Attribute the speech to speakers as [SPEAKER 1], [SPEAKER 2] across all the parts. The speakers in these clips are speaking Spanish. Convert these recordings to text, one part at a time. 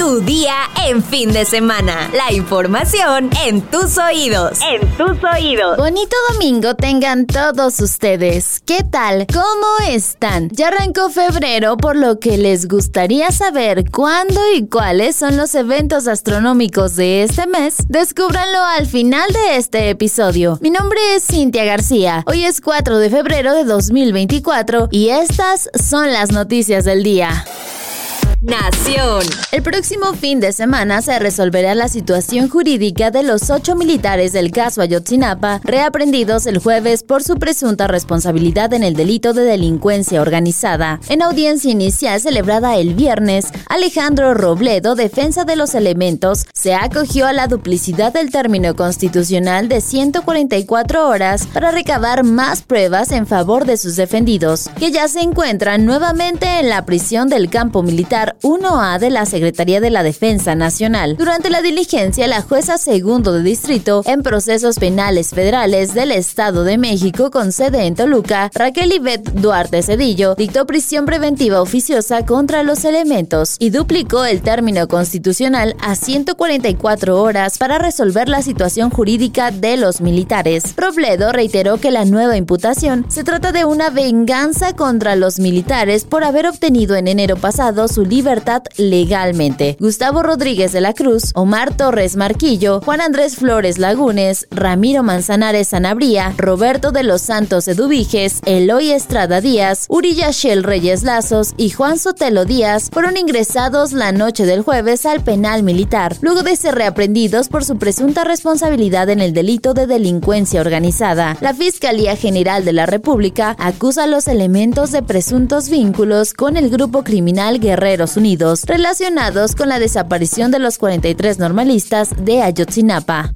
[SPEAKER 1] Tu día en fin de semana. La información en tus oídos. En tus oídos.
[SPEAKER 2] Bonito domingo tengan todos ustedes. ¿Qué tal? ¿Cómo están? Ya arrancó febrero, por lo que les gustaría saber cuándo y cuáles son los eventos astronómicos de este mes. Descúbranlo al final de este episodio. Mi nombre es Cintia García. Hoy es 4 de febrero de 2024 y estas son las noticias del día.
[SPEAKER 1] Nación.
[SPEAKER 2] El próximo fin de semana se resolverá la situación jurídica de los ocho militares del caso Ayotzinapa, reaprendidos el jueves por su presunta responsabilidad en el delito de delincuencia organizada. En audiencia inicial celebrada el viernes, Alejandro Robledo, defensa de los elementos, se acogió a la duplicidad del término constitucional de 144 horas para recabar más pruebas en favor de sus defendidos, que ya se encuentran nuevamente en la prisión del campo militar 1A de la Secretaría de la Defensa Nacional. Durante la diligencia, la jueza segundo de distrito en procesos penales federales del Estado de México con sede en Toluca, Raquel Ivette Duarte Cedillo, dictó prisión preventiva oficiosa contra los elementos y duplicó el término constitucional a 144 horas para resolver la situación jurídica de los militares. Robledo reiteró que la nueva imputación se trata de una venganza contra los militares por haber obtenido en enero pasado su libertad legalmente. Gustavo Rodríguez de la Cruz, Omar Torres Marquillo, Juan Andrés Flores Lagunes, Ramiro Manzanares Sanabria, Roberto de los Santos Eduviges, Eloy Estrada Díaz, Uriya Shell Reyes Lazos y Juan Sotelo Díaz fueron ingresados la noche del jueves al penal militar, luego de ser reaprendidos por su presunta responsabilidad en el delito de delincuencia organizada. La Fiscalía General de la República acusa los elementos de presuntos vínculos con el grupo criminal Guerrero Unidos relacionados con la desaparición de los 43 normalistas de Ayotzinapa.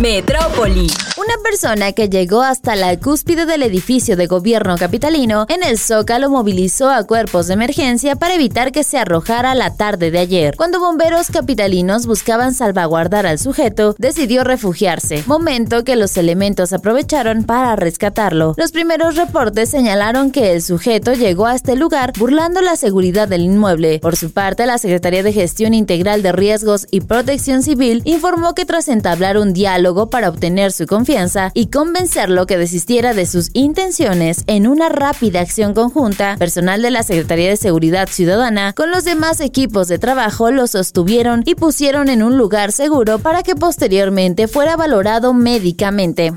[SPEAKER 1] Metrópoli.
[SPEAKER 2] Una persona que llegó hasta la cúspide del edificio de gobierno capitalino en el Zócalo movilizó a cuerpos de emergencia para evitar que se arrojara la tarde de ayer. Cuando bomberos capitalinos buscaban salvaguardar al sujeto, decidió refugiarse, momento que los elementos aprovecharon para rescatarlo. Los primeros reportes señalaron que el sujeto llegó a este lugar burlando la seguridad del inmueble. Por su parte, la Secretaría de Gestión Integral de Riesgos y Protección Civil informó que tras entablar un diálogo para obtener su confianza y convencerlo que desistiera de sus intenciones en una rápida acción conjunta, personal de la Secretaría de Seguridad Ciudadana con los demás equipos de trabajo lo sostuvieron y pusieron en un lugar seguro para que posteriormente fuera valorado médicamente.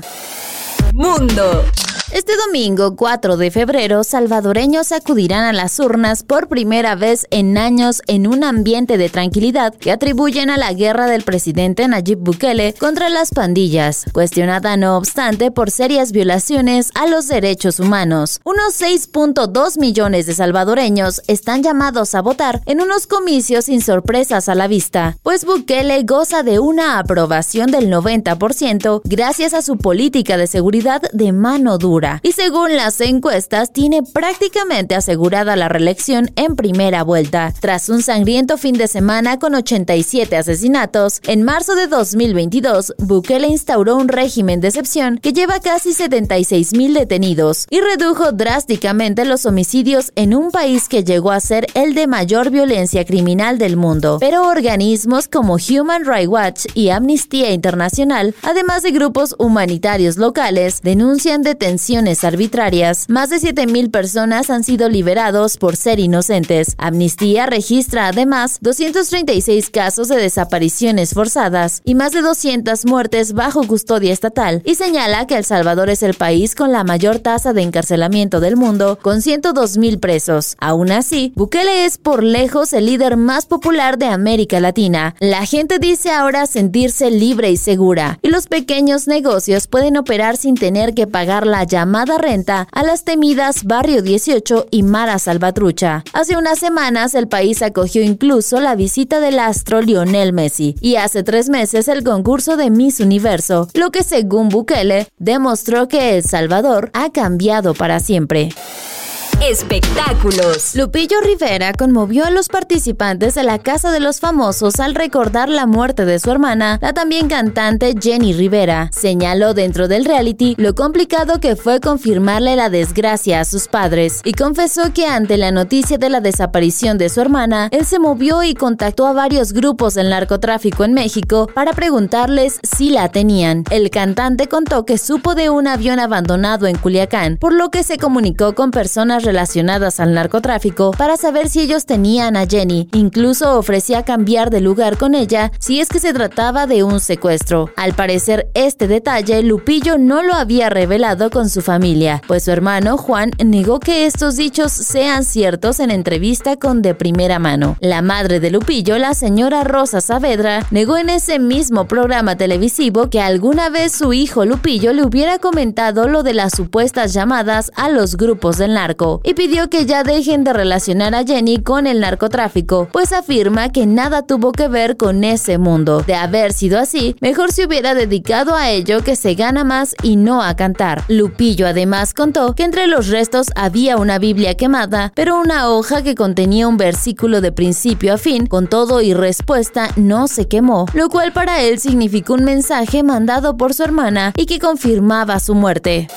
[SPEAKER 1] Mundo.
[SPEAKER 2] Este domingo 4 de febrero, salvadoreños acudirán a las urnas por primera vez en años en un ambiente de tranquilidad que atribuyen a la guerra del presidente Nayib Bukele contra las pandillas, cuestionada no obstante por serias violaciones a los derechos humanos. Unos 6.2 millones de salvadoreños están llamados a votar en unos comicios sin sorpresas a la vista, pues Bukele goza de una aprobación del 90% gracias a su política de seguridad de mano dura y según las encuestas tiene prácticamente asegurada la reelección en primera vuelta. Tras un sangriento fin de semana con 87 asesinatos, en marzo de 2022 Bukele instauró un régimen de excepción que lleva casi 76 mil detenidos y redujo drásticamente los homicidios en un país que llegó a ser el de mayor violencia criminal del mundo. Pero organismos como Human Rights Watch y Amnistía Internacional, además de grupos humanitarios locales, denuncian detención arbitrarias, más de 7.000 personas han sido liberados por ser inocentes. Amnistía registra además 236 casos de desapariciones forzadas y más de 200 muertes bajo custodia estatal y señala que El Salvador es el país con la mayor tasa de encarcelamiento del mundo, con 102.000 presos. Aún así, Bukele es por lejos el líder más popular de América Latina. La gente dice ahora sentirse libre y segura, y los pequeños negocios pueden operar sin tener que pagar la llave llamada renta a las temidas Barrio 18 y Mara Salvatrucha. Hace unas semanas el país acogió incluso la visita del astro Lionel Messi y hace tres meses el concurso de Miss Universo, lo que según Bukele demostró que El Salvador ha cambiado para siempre.
[SPEAKER 1] Espectáculos.
[SPEAKER 2] Lupillo Rivera conmovió a los participantes de la Casa de los Famosos al recordar la muerte de su hermana, la también cantante Jenny Rivera. Señaló dentro del reality lo complicado que fue confirmarle la desgracia a sus padres y confesó que ante la noticia de la desaparición de su hermana, él se movió y contactó a varios grupos del narcotráfico en México para preguntarles si la tenían. El cantante contó que supo de un avión abandonado en Culiacán, por lo que se comunicó con personas al narcotráfico para saber si ellos tenían a Jenny. Incluso ofrecía cambiar de lugar con ella si es que se trataba de un secuestro. Al parecer, este detalle Lupillo no lo había revelado con su familia, pues su hermano Juan negó que estos dichos sean ciertos en entrevista con de primera mano. La madre de Lupillo, la señora Rosa Saavedra, negó en ese mismo programa televisivo que alguna vez su hijo Lupillo le hubiera comentado lo de las supuestas llamadas a los grupos del narco y pidió que ya dejen de relacionar a Jenny con el narcotráfico, pues afirma que nada tuvo que ver con ese mundo. De haber sido así, mejor se hubiera dedicado a ello que se gana más y no a cantar. Lupillo además contó que entre los restos había una Biblia quemada, pero una hoja que contenía un versículo de principio a fin, con todo y respuesta, no se quemó, lo cual para él significó un mensaje mandado por su hermana y que confirmaba su muerte.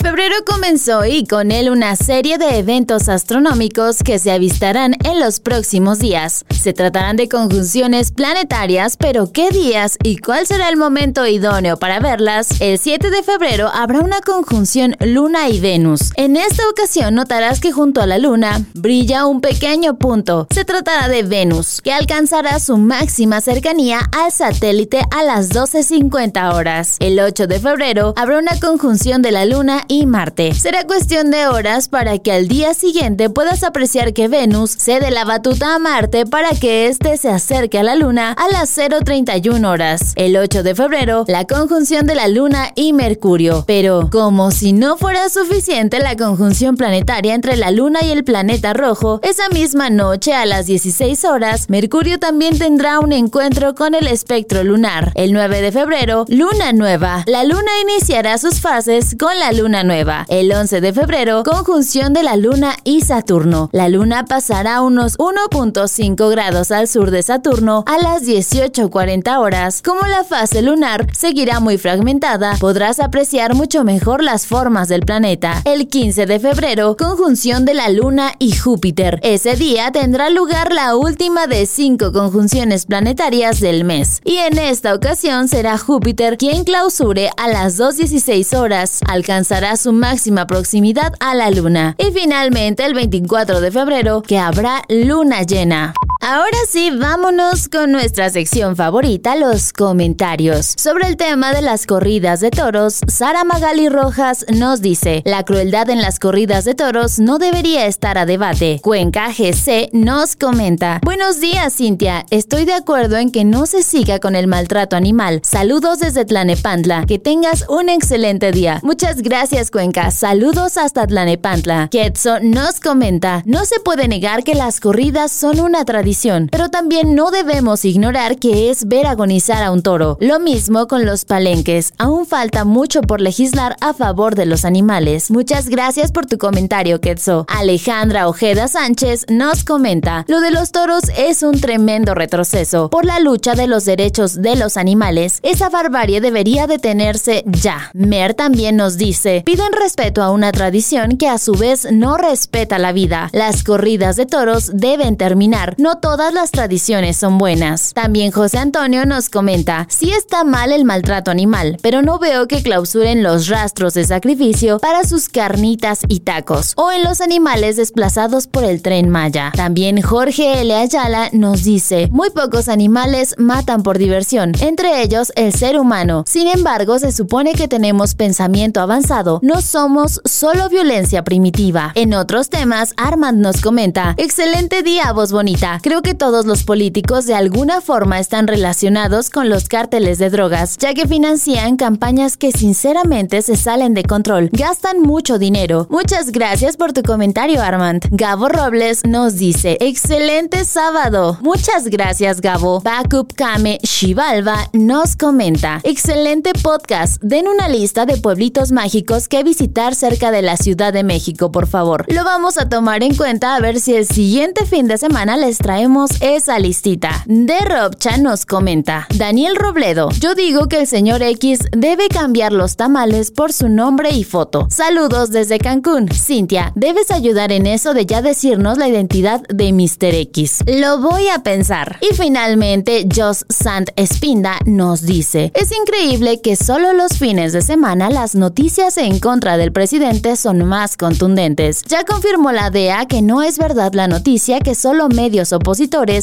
[SPEAKER 2] Febrero comenzó y con él una serie de eventos astronómicos que se avistarán en los próximos días. Se tratarán de conjunciones planetarias, pero ¿qué días y cuál será el momento idóneo para verlas? El 7 de febrero habrá una conjunción Luna y Venus. En esta ocasión notarás que junto a la Luna brilla un pequeño punto. Se tratará de Venus, que alcanzará su máxima cercanía al satélite a las 12.50 horas. El 8 de febrero habrá una conjunción de la Luna y Marte. Será cuestión de horas para que al día siguiente puedas apreciar que Venus cede la batuta a Marte para que éste se acerque a la Luna a las 0.31 horas. El 8 de febrero, la conjunción de la Luna y Mercurio. Pero, como si no fuera suficiente la conjunción planetaria entre la Luna y el planeta rojo, esa misma noche a las 16 horas, Mercurio también tendrá un encuentro con el espectro lunar. El 9 de febrero, Luna Nueva. La Luna iniciará sus fases con la Luna nueva. El 11 de febrero, conjunción de la Luna y Saturno. La Luna pasará unos 1.5 grados al sur de Saturno a las 18.40 horas. Como la fase lunar seguirá muy fragmentada, podrás apreciar mucho mejor las formas del planeta. El 15 de febrero, conjunción de la Luna y Júpiter. Ese día tendrá lugar la última de cinco conjunciones planetarias del mes. Y en esta ocasión será Júpiter quien clausure a las 2.16 horas. Alcanzará su máxima proximidad a la luna. Y finalmente el 24 de febrero que habrá luna llena. Ahora sí, vámonos con nuestra sección favorita, los comentarios. Sobre el tema de las corridas de toros, Sara Magali Rojas nos dice, la crueldad en las corridas de toros no debería estar a debate. Cuenca GC nos comenta, buenos días Cintia, estoy de acuerdo en que no se siga con el maltrato animal. Saludos desde Tlanepantla, que tengas un excelente día. Muchas gracias Cuenca, saludos hasta Tlanepantla. Ketso nos comenta, no se puede negar que las corridas son una tradición pero también no debemos ignorar que es ver agonizar a un toro. Lo mismo con los palenques, aún falta mucho por legislar a favor de los animales. Muchas gracias por tu comentario, Quetzo. Alejandra Ojeda Sánchez nos comenta, lo de los toros es un tremendo retroceso. Por la lucha de los derechos de los animales, esa barbarie debería detenerse ya. Mer también nos dice, piden respeto a una tradición que a su vez no respeta la vida. Las corridas de toros deben terminar, no todas las tradiciones son buenas. También José Antonio nos comenta, sí está mal el maltrato animal, pero no veo que clausuren los rastros de sacrificio para sus carnitas y tacos, o en los animales desplazados por el tren Maya. También Jorge L. Ayala nos dice, muy pocos animales matan por diversión, entre ellos el ser humano. Sin embargo, se supone que tenemos pensamiento avanzado, no somos solo violencia primitiva. En otros temas, Armand nos comenta, excelente día, voz bonita Creo que todos los políticos de alguna forma están relacionados con los cárteles de drogas, ya que financian campañas que sinceramente se salen de control, gastan mucho dinero. Muchas gracias por tu comentario, Armand. Gabo Robles nos dice, excelente sábado. Muchas gracias, Gabo. Backup Kame Shivalva nos comenta, excelente podcast. Den una lista de pueblitos mágicos que visitar cerca de la Ciudad de México, por favor. Lo vamos a tomar en cuenta a ver si el siguiente fin de semana les traemos esa listita. De Robcha nos comenta, Daniel Robledo, yo digo que el señor X debe cambiar los tamales por su nombre y foto. Saludos desde Cancún. Cintia, debes ayudar en eso de ya decirnos la identidad de Mr. X. Lo voy a pensar. Y finalmente, Joss Sant Espinda nos dice, es increíble que solo los fines de semana las noticias en contra del presidente son más contundentes. Ya confirmó la DEA que no es verdad la noticia que solo medios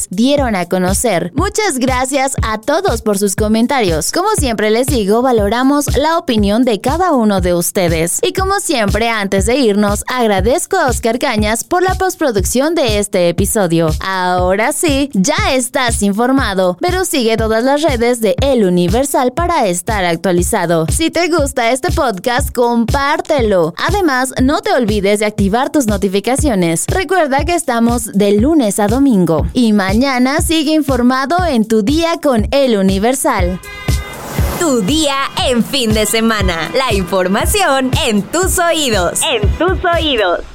[SPEAKER 2] dieron a conocer. Muchas gracias a todos por sus comentarios. Como siempre les digo, valoramos la opinión de cada uno de ustedes. Y como siempre, antes de irnos, agradezco a Oscar Cañas por la postproducción de este episodio. Ahora sí, ya estás informado, pero sigue todas las redes de El Universal para estar actualizado. Si te gusta este podcast, compártelo. Además, no te olvides de activar tus notificaciones. Recuerda que estamos de lunes a domingo. Y mañana sigue informado en tu día con El Universal.
[SPEAKER 1] Tu día en fin de semana. La información en tus oídos. En tus oídos.